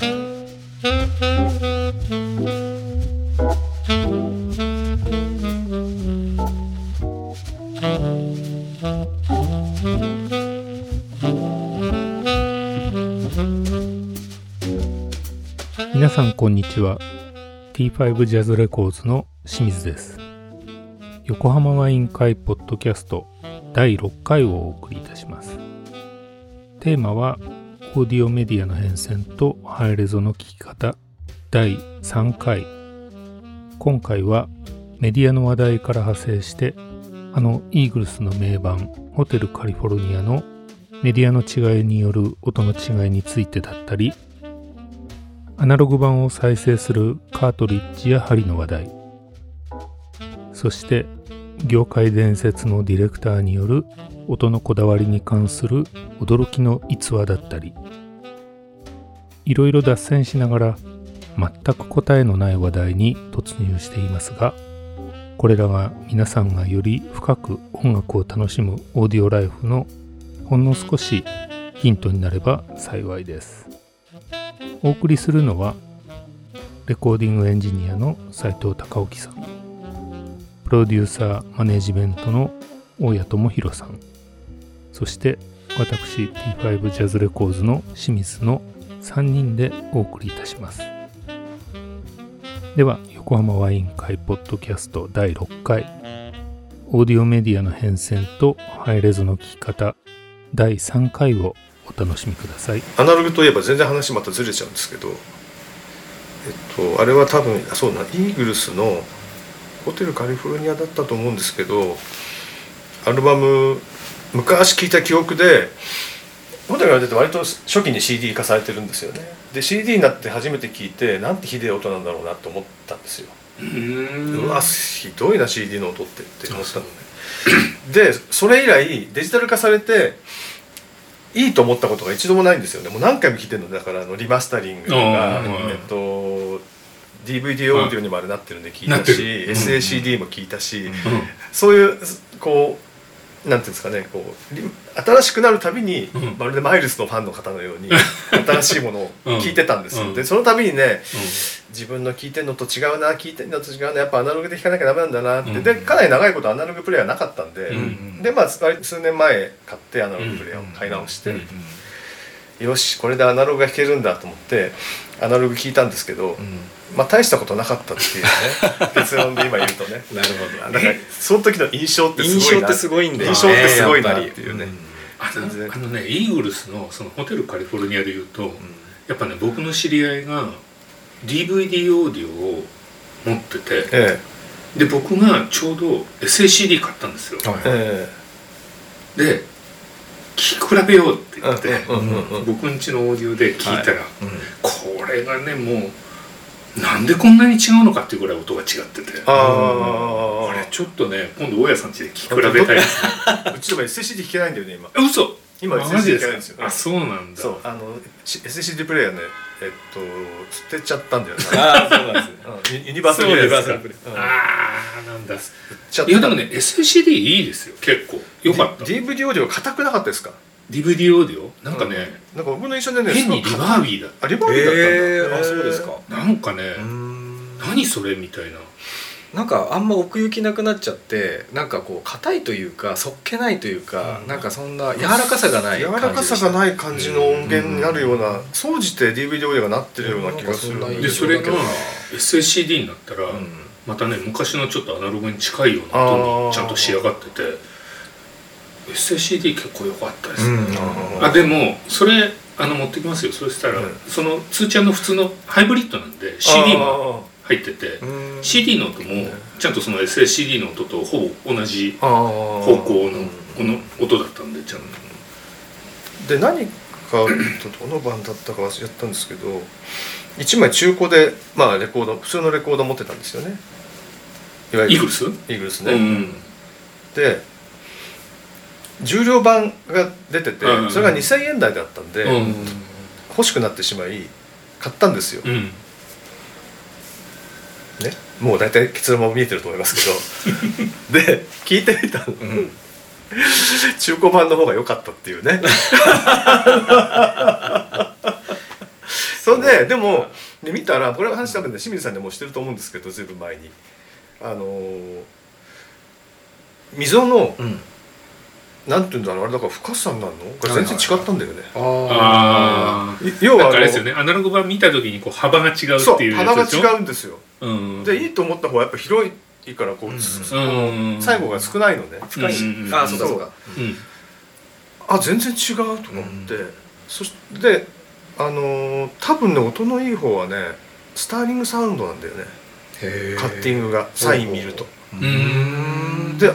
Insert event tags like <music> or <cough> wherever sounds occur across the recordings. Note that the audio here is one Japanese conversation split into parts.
皆さんこんにちは。T5 ジャズレコーズの清水です。横浜ワイン会ポッドキャスト第6回をお送りいたします。テーマはオーディオメディアの変遷とハイレゾの聞き方第3回。今回はメディアの話題から派生してあのイーグルスの名盤ホテルカリフォルニアのメディアの違いによる音の違いについてだったりアナログ版を再生するカートリッジや針の話題。そして業界伝説のディレクターによる音のこだわりに関する驚きの逸話だったりいろいろ脱線しながら全く答えのない話題に突入していますがこれらが皆さんがより深く音楽を楽しむオーディオライフのほんの少しヒントになれば幸いです。お送りするのはレコーディングエンジニアの斉藤隆之さん。プロデューサーマネジメントの大谷智弘さん。そして私 T5 ジャズレコーズの清水の3人でお送りいたします。では横浜ワイン会ポッドキャスト第6回オーディオメディアの変遷とハイレゾの聞き方第3回をお楽しみください。アナログといえば全然話またずれちゃうんですけどえっとあれは多分そうなイーグルスのホテルカリフォルニアだったと思うんですけどアルバム昔聴いた記憶でホテルが出て割と初期に CD 化されてるんですよね。で CD になって初めて聴いてなんてひでえ音なんだろうなと思ったんですよ。うわひどいな CD の音ってって思ったのね。でそれ以来デジタル化されていいと思ったことが一度もないんですよね。もう何回も聞いてるのだからあのリマスタリングが、えっと DVD オーディオにもあれなってるんで聞いたし、SACD も聞いたし、そういうこうなんていうんですかねこう新しくなるたびに、まるでマイルスのファンの方のように <laughs> 新しいものを聞いてたんですよ、でその度にね、自分の聞いてるのと違うな聞いてるのと違うなやっぱアナログで弾かなきゃダメなんだなって、でかなり長いことアナログプレイヤーなかったんで、でまあ数年前買ってアナログプレイヤーを買い直して、よしこれでアナログが弾けるんだと思ってアナログ聞いたんですけど、まあ大したことなかったっていうね。<laughs> 結論で今言うとね。なるほど。だからその時の印象ってすごい印象ってすごいんだよ印象ってすごいなっていうね、あのあのねイーグルスのそのホテルカリフォルニアでいうと、やっぱね僕の知り合いが DVD オーディオを持ってて、えで僕がちょうど SACD 買ったんですよ、ええで聞き比べようって言って、僕ん家のオーディオで聞いたら、うん。これがねもうなんでこんなに違うのかっていうぐらい音が違ってて。あこれちょっとね今度大家さん家で聞き比べたいですね。あ <laughs> うちとか SACD 弾けないんだよね今。あ嘘今マジ SACD で弾けないんですよ。あそうなんだ。そうあのし SACD プレイヤーねえっと捨てちゃったんだよね。ああそうなんですユユニバーサルプレイヤー。ああなんだ。いやでもね SACD いいですよ結構。よかった、DVD オーディオ硬くなかったですか？DVD オーディオ？なんかね、なんか僕の印象でね変にリバービーだあリバービーだったんだ。えー、あそうですか。なんかね、何それみたいななんかあんま奥行きなくなっちゃってなんかこう硬いというかそっけないというか、うん。なんかそんな柔らかさがない柔らかさがない感じの音源になるような総じて DVD オーディオがなってるような気がするでそれが印象だけど。な SACD になったら、うん。またね昔のちょっとアナログに近いような音にちゃんと仕上がってて SACD 結構良かったです。ね、うん。あでもそれあの持ってきますよ。そしたら、うん。その通知ャの普通のハイブリッドなんで CD も入っててうん。CD の音もちゃんとその SACD の音とほぼ同じ方方向のこの音だったんでちゃんと。で何かどの番だったか忘れちゃったんですけど1枚中古でまあレコード普通のレコード持ってたんですよね。いわゆる。イーグルス？イーグルスね、うんで重量版が出ててうんそれが2000円台だったんで、うん。欲しくなってしまい買ったんですよ、うんねもう大体結論も見えてると思いますけど。<laughs> で聞いてみたの、うん。中古版の方が良かったっていうね。<laughs> それででもで見たらこれは話多分ね清水さんでもしてると思うんですけどずいぶん前に。あのー溝のうん。なんていうんだろうあれだから深さになるの？これ全然違ったんだよね、ああい要はあれですよね。アナログ版見た時にこう幅が違うっていうや幅がつでしょ？違うんですよ。うんでいいと思った方はやっぱ広いからこう、うんつうん。最後が少ないのね深い、ああそうかそうか。う。ん。あ全然違うと思って、そしてあのー多分ね音のいい方はねスターリングサウンドなんだよね。へカッティングがサイン見ると。で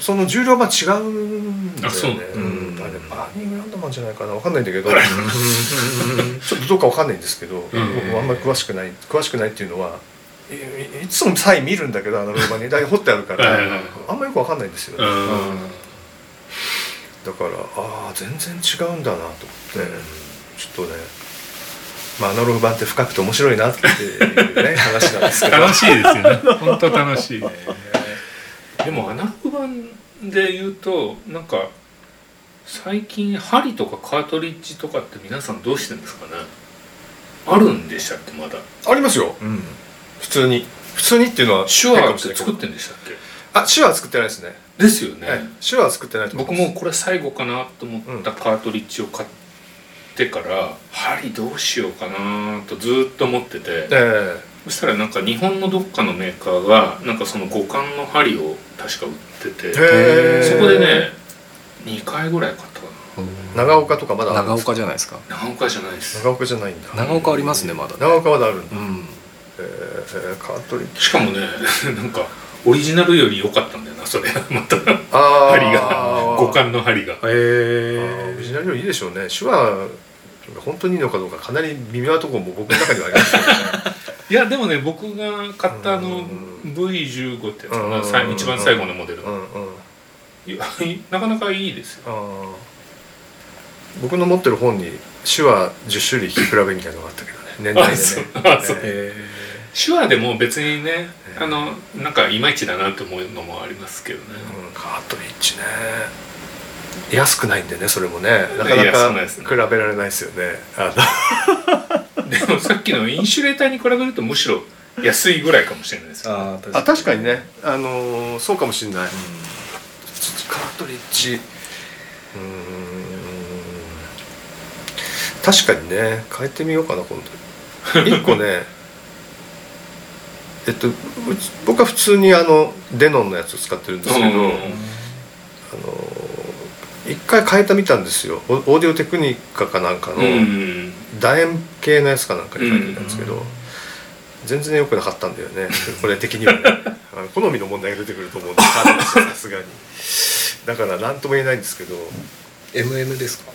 その重量は違うんだよね。あそう。うん。うん。あれバーニングランドマンじゃないかな。わかんないんだけど。<laughs> ちょっとどうかわかんないんですけど、僕もあんまり詳しくない詳しくないっていうのはいつもサイン見るんだけどあのローマに。だい掘ってあるからあんまりよくわかんないんですよね、うん。だからああ全然違うんだなと思って、ちょっとねまあアナログ版って深くて面白いなっていうね <laughs> 話なんですけど。楽しいですよね。<laughs> 本当楽しい。でもアナログ版で言うとなんか最近針とかカートリッジとかって皆さんどうしてるんですかね？あるんでしたっけまだ？ありますよ。うん。普通に。普通にっていうのは手話っ変かもしれない。けどて作ってんでしたっけ？あ手話は作ってないですね。ですよね、はい手話は作ってない僕もこれ最後かなと思ったカートリッジを買ってから針どうしようかなとずっと思ってて。えそしたらなんか日本のどっかのメーカーがなんかその五感の針を確か売ってて。そこでね2回ぐらい買ったか長岡とかまだあるん長ですか？岡じゃないですかな長岡じゃないです。長岡じゃないんだ。長岡ありますねまだね。長岡まだあるんだ、うんえー、カートリッジしかもね <laughs> なんかオリジナルより良かったんだよなそれ <laughs> また。針が。五感の針が。あーオリジナルよりいいでしょうね。手話が本当にいいのかどうかかなり微妙なところも僕の中にはありますけどね。<laughs> いやでもね僕が買ったあのうん。V15 ってやつか一番最後のモデルなかなかいいですよ。僕の持ってる本に手話10種類聞き比べみたいなのがあったけどね。年代でね。あそう。あそう。え手話でも別にねあのなんかいまいちだなと思うのもありますけどね。ーうんカートリッジね。安くないんでねそれもね。なかな安かくないですね。比べられないですよね。あの。<laughs> でもさっきのインシュレーターに比べるとむしろ安いぐらいかもしれないですよあ確かに。ね。あのーそうかもしれない、カートリッジ。うーん。確かにね。変えてみようかな今度。一個ね <laughs> えっと僕は普通にあのデノンのやつを使ってるんですけど、うん。あの一回変えてみたんですよ。オオーディオテクニカかなんかのうん。楕円系のやつかなんかに変えてみたんですけど、うん。全然良くなかったんだよね。これ的にはね。<laughs> あの好みの問題が出てくると思うんでさすがに。だから何とも言えないんですけど MM ですか？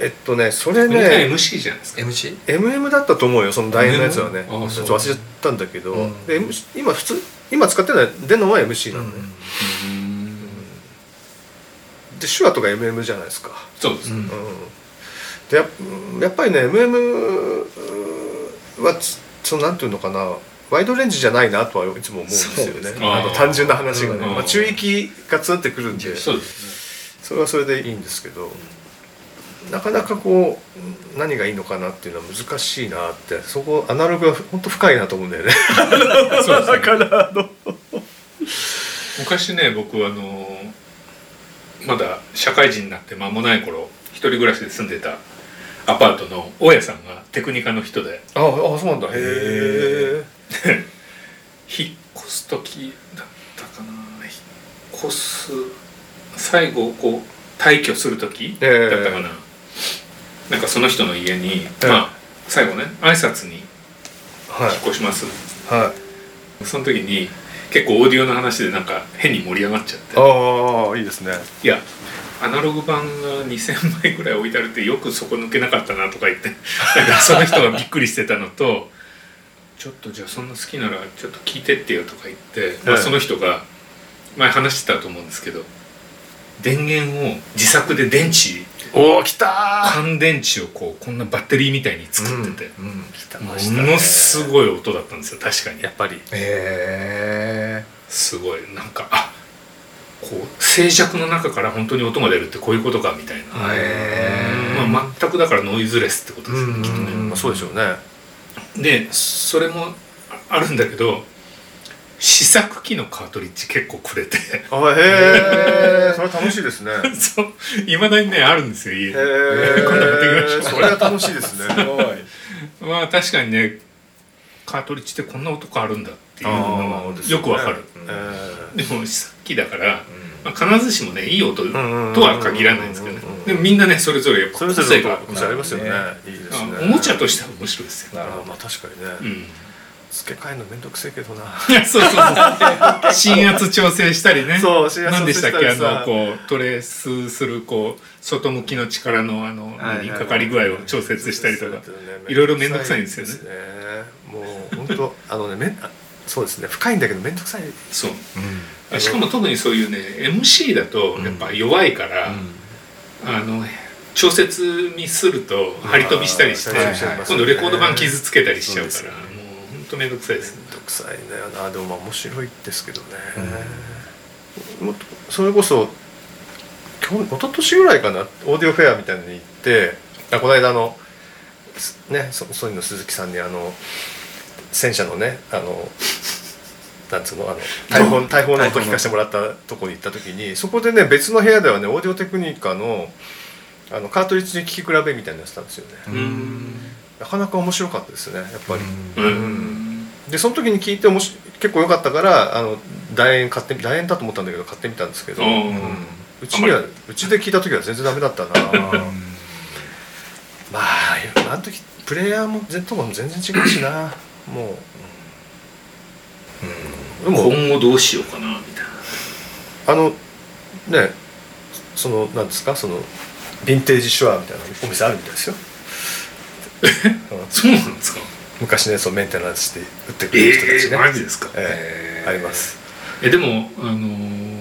えっとねそれね MC じゃないですか？MC? MM だったと思うよその楕円のやつはね。MM あそうちょっと忘れちゃったんだけど、う。んで MC 今普通今使ってるのはデノンは MC なのね、で手話とか MM じゃないですか。そうです、うんうん。でややっぱりね MM はつそのなんていうのかな。ワイドレンジじゃないなとはいつも思うんですよね。あの単純な話がね、うんまあ、中域がツンってくるんで。そうですそれはそれでいいんですけどなかなかこう何がいいのかなっていうのは難しいなってそこアナログは本当深いなと思うんだよね。ねそうだからあの昔ね僕あのまだ社会人になって間もない頃一人暮らしで住んでたアパートの大家さんがテクニカの人でああそうなんだ。へえ <laughs> 引っ越す時だったかな。引っ越す最後こう退去する時だええったかな、なんかその人の家に、ええまあ最後ね挨拶にはい。引っ越します。はい。その時に結構オーディオの話でなんか変に盛り上がっちゃって。ああいいですね。いやアナログ版が2,000枚ぐらい置いてあるってよくそこ抜けなかったなとか言って <laughs> なんかその人がびっくりしてたのと「ちょっとじゃあそんな好きならちょっと聞いてってよ」とか言って、まあ、はいその人が前話してたと思うんですけど電源を自作で電池おお来たー。乾電池をこうこんなバッテリーみたいに作ってて、うん来た。もましたねのすごい音だったんですよ確かに。やっぱり。へすごい。なんかあこう静寂の中から本当に音が出るってこういうことかみたいな。えへまあ、全くだからノイズレスってことですよね、うんきっとね。まあそうでしょうね。でそれもああるんだけど試作機のカートリッジ結構くれて。あへえそれ楽しいですね。<laughs> そう。いまだにねあるんですよ家。にへえそれは楽しいですね。<laughs> まあ確かにねカートリッジってこんな音があるんだっていうのがあーですね。よくわかる。えでも試作機だから、まあ、必ずしもねいい音とは限らないんですけどね。でもみんなねそれぞれやっぱ個性がありますよね。ないいですね。あおもちゃとしては面白いですよ、なるほあまあ確かにね。うん、付け替えるのめんどくせえけどな。<laughs> そうそうそう。<laughs> 進圧調整したりね。そう進圧何でしたっけ？あ調整したりさ。のこうトレースするこう外向きの力のあのはいはい何かかり具合を調節したりとか。ね。いろいろめんどくさいんですよね。ね。もう本当 <laughs> あのねめんあそうですね。深いんだけどめんどくさい。そう。あのしかも特にそういうね MC だとやっぱ弱いから、あの調節ミスると張り飛びしたりして、今度レコード盤傷つけたりしちゃうからそうですよねもう本当めんどくさいですめんどくさいねあでもまあ面白いですけどね、もっとそれこそ去年一昨年ぐらいかなオーディオフェアみたいなのに行ってあこの間あのすねそソニーの鈴木さんにあの戦車のねあのなんつうのあの大砲 <laughs> 大砲の音聞かせてもらったとこに行った時にそこでね別の部屋ではねオーディオテクニカのあのカートリッジに聞き比べみたいなのやってたんですよね、うん。なかなか面白かったですねやっぱり、うんでその時に聞いておもし結構良かったからあの楕円買ってみ楕円だと思ったんだけど買ってみたんですけど、うんうん。うちにはうちで聞いた時は全然ダメだったな。まああの時プレイヤーも Z も全然違うしな。もう、でも今後どうしようかなみたいな。あのねそのなんですか？そのヴィンテージシュアみたいなお店あるみたいですよ。うん。そうなんですか？昔のやつをメンテナンスして売ってくれる人たちえね、ーマジですか？ええあります。えでもあのー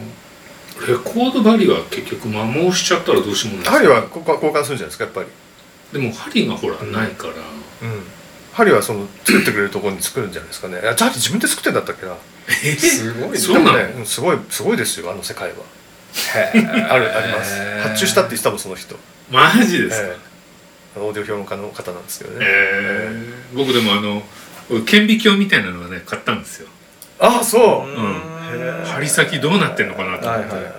レコード針は結局摩耗しちゃったらどうしようもない針はここは交換するんじゃないですかやっぱり。でも針がほらないから、うん。針はその作ってくれるところに作るんじゃないですかね。あ針自分で作ってんだったっけな。えすごいね。そうなねうんすごいすごいですよあの世界は。あるあります。発注したって言ってたもんその人。マジですか、ええオーディオ評論家の方なんですけどね、えー。僕でもあの顕微鏡みたいなのはね買ったんですよ。ああそう、うん。針先どうなってんのかなと思って、はいは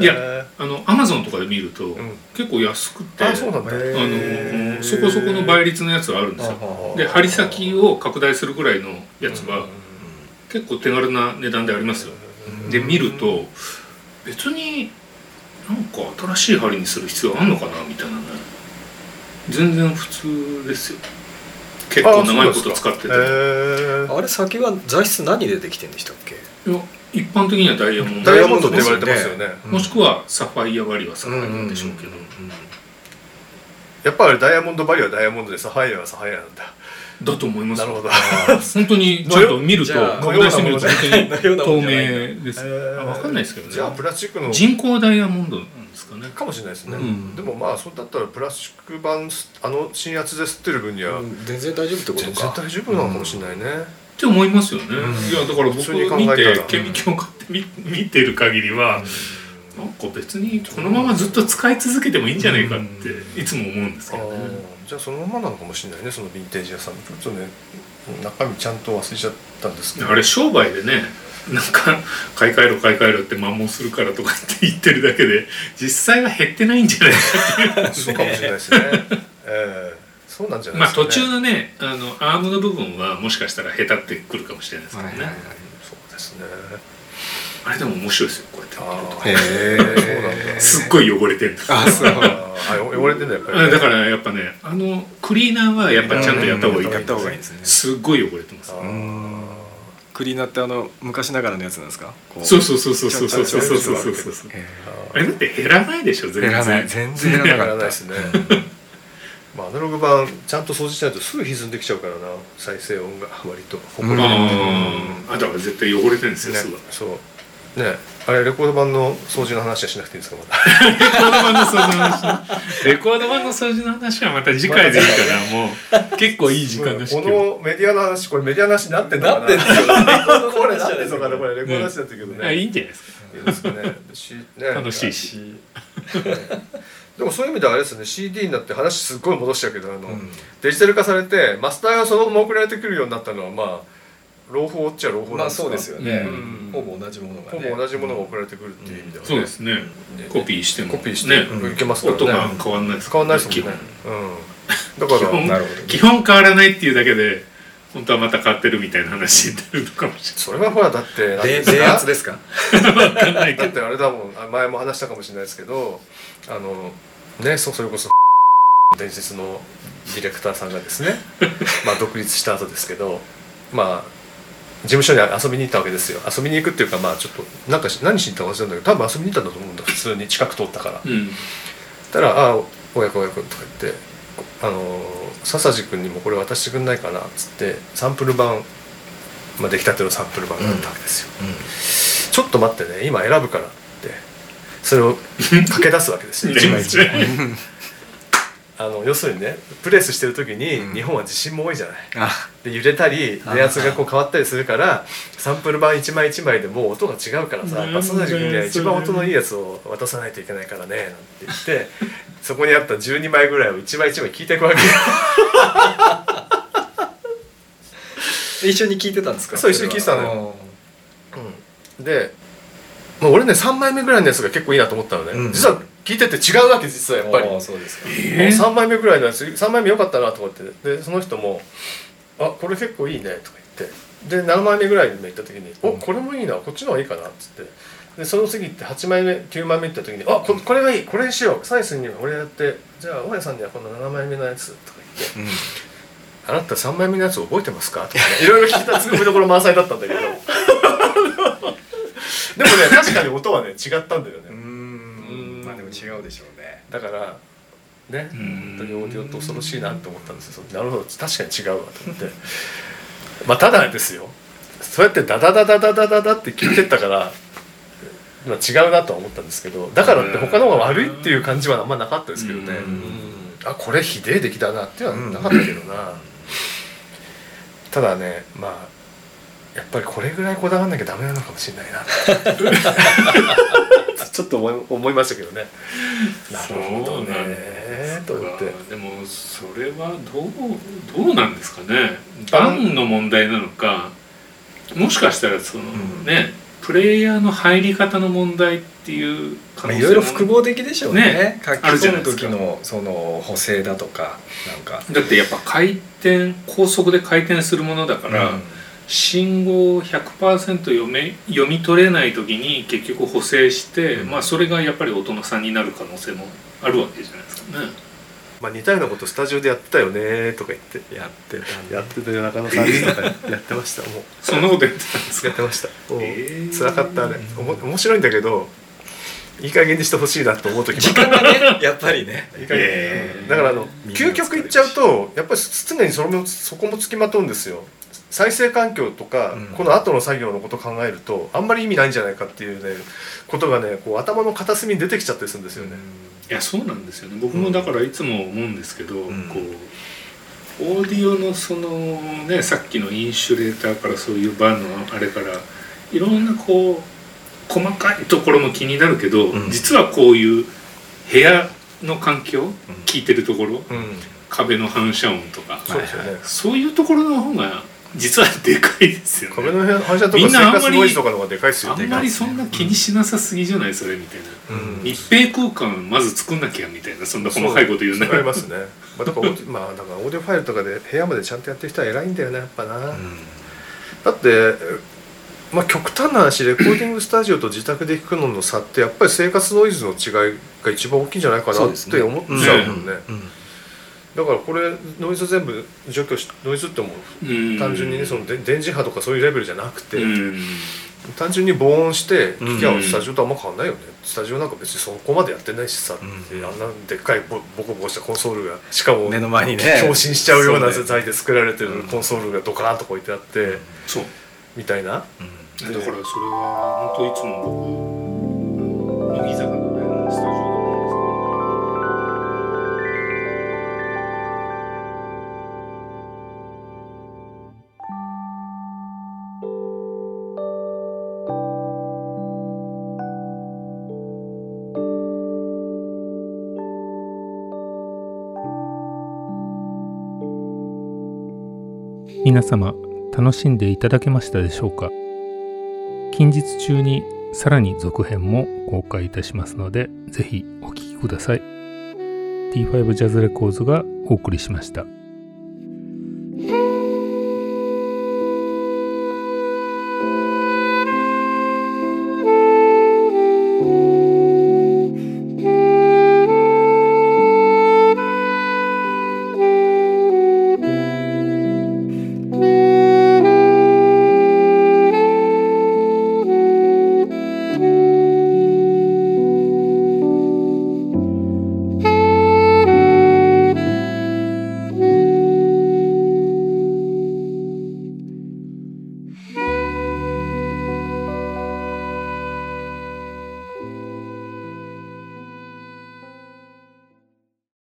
いい。やあのアマゾンとかで見ると、ん。結構安くてあそうなんだ、へあえのそこそこの倍率のやつはあるんですよ。あで針先を拡大するぐらいのやつは結構手軽な値段でありますよ。で見ると別になんか新しい針にする必要あんのかなみたいなね全然普通ですよ。結構長いこと使ってて。あれ先は材質何でできてんでしたっけ？や一般的にはダイヤモンド。ダイヤモンドって言われてますよね。うん。もしくはサファイア割りはサファイアでしょうけど、やっぱりダイヤモンドバリューはダイヤモンドでサファイアはサファイアなんだ。だと思いますよ。なるほど。本当にちょっと見ると拡大してみると本当に透明です。あ分かんないですけどね。じゃあプラスチックの人工ダイヤモンドですかね。かもしれないですね、うん。でもまあそうだったらプラスチック板あの鎮圧で吸ってる分にはうん。全然大丈夫ってこと全か然大丈夫なのかもしれないね、って思いますよね、いやだから僕見て顕微鏡買ってみ見てる限りは、なんか別にこのままずっと使い続けてもいいんじゃないかっていつも思うんですけどね、じゃあそのままなのかもしれないねそのヴィンテージ屋さんちょっとね中身ちゃんと忘れちゃったんですけど。あれ商売でねなんか買い替えろ買い替えろって摩耗するからとかって言ってるだけで実際は減ってないんじゃないかっていう。そうかもしれないですね。ええ。そうなんじゃないまあですか、ね、途中のねあのアームの部分はもしかしたら下手ってくるかもしれないですけどね、はいはいはい。そうですね。あれでも面白いですよこうやって見ると。あー。へそうなんだ。えすっごい汚れてるあそう汚れてんだやっぱり、ね、あだからやっぱねあのクリーナーはやっぱちゃんとやった方がいいやった方がいいですね。すっごい汚れてますクリーナーってあの昔ながらのやつなんですか？こそうそうそうそうそうそうそうそうそうそうへあれだって減らないでしょ全然ー減らない全然減らやなかったらないですねまあアナログ版ちゃんと掃除しないとすぐ歪んできちゃうからな再生音が割とほこりうんあーあだから絶対汚れてるんですよすねぐそうねあれレコード版の掃除の話はしなくていいんですかまたレコード版の掃除の話レコード版の掃除の話はまた次回でいいから <laughs> もう結構いい時間だしこのメディアの話これメディアの話になってんのかななってん <laughs> これな話ってんのかなこれレコードの話だったけどね。あいいんじゃないですか。いいですかねしね。楽しいし。ねでもそういう意味ではあれですね。CD になって話すっごい戻しちゃうけどあの、うん。デジタル化されてマスターがそのまま送られてくるようになったのはまあ朗報っちゃ朗報まあなんですか？そうですよね、うん。ほぼ同じものがね。ほぼ同じものが送られてくるっていう意味ではね、そうですね。コピーしても。コピーして。ね。いけますからね。音が変わんないです変わんないですもんね。基本うん、だから。基本なるほど。基本変わらないっていうだけで本当はまた変わってるみたいな話になるのかもしそれはほらだってなんでですか電圧ですか？だってあれだもんあ前も話したかもしれないですけどあのねそそれこそ伝説のディレクターさんがですね <laughs> まあ独立した後ですけどまあ事務所に遊びに行ったわけですよ。遊びに行くっていうかまあちょっとなんかし何しに行ったか忘れたんだけど多分遊びに行ったんだと思うんだ。普通に近く通ったから。うん。たら「ああ親子親子」とか言って「あの笹地君にもこれ渡してくんないかな」っつってサンプル版、まあ、出来たてのサンプル版があったわけですよ、ちょっと待ってね今選ぶからってそれを駆け出すわけですよ。<laughs> 一枚一枚あの要するにねプレスしてる時にうん。日本は地震も多いじゃない、あ。で揺れたり電圧がこう変わったりするからサンプル版一枚一枚でもう音が違うからさバスナジ君には一番音のいいやつを渡さないといけないからねなんて言ってそこにあった12枚ぐらいを一枚一枚聞いていくわけよ。<laughs> 一緒に聞いてたんですか？そう一緒に聞いてたのよ。ようん。で、まあ、俺ね3枚目ぐらいのやつが結構いいなと思ったのね、うん。実は聞いてて違うわけ実はやっぱり。ああそうですか。えー？3枚目ぐらいのやつ3枚目良かったなと思って。でその人も「あこれ結構いいね」とか言って。で7枚目ぐらいに行った時に「おこれもいいなこっちの方がいいかな」っつって。でその次行って8枚目9枚目行った時に「あここれがいいこれにしようサイスには俺やってじゃあ大家さんにはこの7枚目のやつ」とか言って。うん「あなた3枚目のやつ覚えてますか?」とかね <laughs> いろいろ聞いたツッコミどころ満載だったんだけど。<laughs> でもね <laughs> 確かに音はね違ったんだよね、違うでしょうね。だからねうん。本当にオーディオって恐ろしいなって思ったんですよ。なるほど確かに違うわと思って。<laughs> まあただですよ。そうやってダダダダダダダダって聞いてったから、まあ、違うなとは思ったんですけどだからって他の方が悪いっていう感じはあんまなかったですけどね、あこれひでえ出来だなっていうのはなかったけどな、ただねまあやっぱりこれぐらいこだわんなきゃダメなのかもしれないな。<laughs> ちょっと思い思いましたけどね。なるほどね。と思ってかでもそれはどうどうなんですかね。バンの問題なのかもしかしたらその、ん。ねプレイヤーの入り方の問題っていう可能性もまあいろいろ複合的でしょうね。ね書き込む時のその補正だとかなんか。だってやっぱ回転高速で回転するものだから、うん信号を100%読め読み取れない時に結局補正して、うん。まあそれがやっぱり音の差になる可能性もあるわけじゃないですかね。まあ似たようなことスタジオでやってたよねとか言って。やってたやってたよ中野さんとかやってましたもう。<laughs> そんなことやってたんですか？やってました。もうえ。ー辛かったね。おも面白いんだけどいい加減にしてほしいなと思う時時も間がねやっぱりね。いい加減。え。ーだからあの究極いっちゃうとやっぱり常にそれもそこもつきまとうんですよ再生環境とか、うん。この後の作業のことを考えるとあんまり意味ないんじゃないかっていうねことがねこう頭の片隅に出てきちゃったりするんですよね、いやそうなんですよね。僕もだからいつも思うんですけど、ん。こうオーディオのそのねさっきのインシュレーターからそういうバンのあれからいろんなこう細かいところも気になるけど、うん。実はこういう部屋の環境、聞いてるところうん。壁の反射音とか、そういうところの方が実はでかいですよね。壁の反射とみか生んなあんまり活ノイズとかの方がでかいですよね。あんまりそんな気にしなさすぎじゃないそれみたいな。うん密閉空間まず作んなきゃみたいなそんな細かいこと言うなりますね、まあ、だからオーディまあだからオーディオファイルとかで部屋までちゃんとやってる人は偉いんだよねやっぱな、だってまあ極端な話レコーディングスタジオと自宅で弾くのの差ってやっぱり生活ノイズの違いが一番大きいんじゃないかなっそうですねて思っちゃうもんね。うんだからこれノイズ全部除去しノイズってもう。ん。単純にねそので電磁波とかそういうレベルじゃなくて、うん。単純に防音して聞き合ううんスタジオとあんま変わんないよね、スタジオなんか別にそこまでやってないしさ、ん。あんなでっかいボボコボコしたコンソールがしかも目の前にね。共振しちゃうような材で作られてるうん。コンソールがドカーンと置いてあって、そう。みたいな。だからそれは本当いつも僕乃木坂の皆様楽しんでいただけましたでしょうか？近日中にさらに続編も公開いたしますのでぜひお聴きください T5 ジャズレコーズがお送りしました。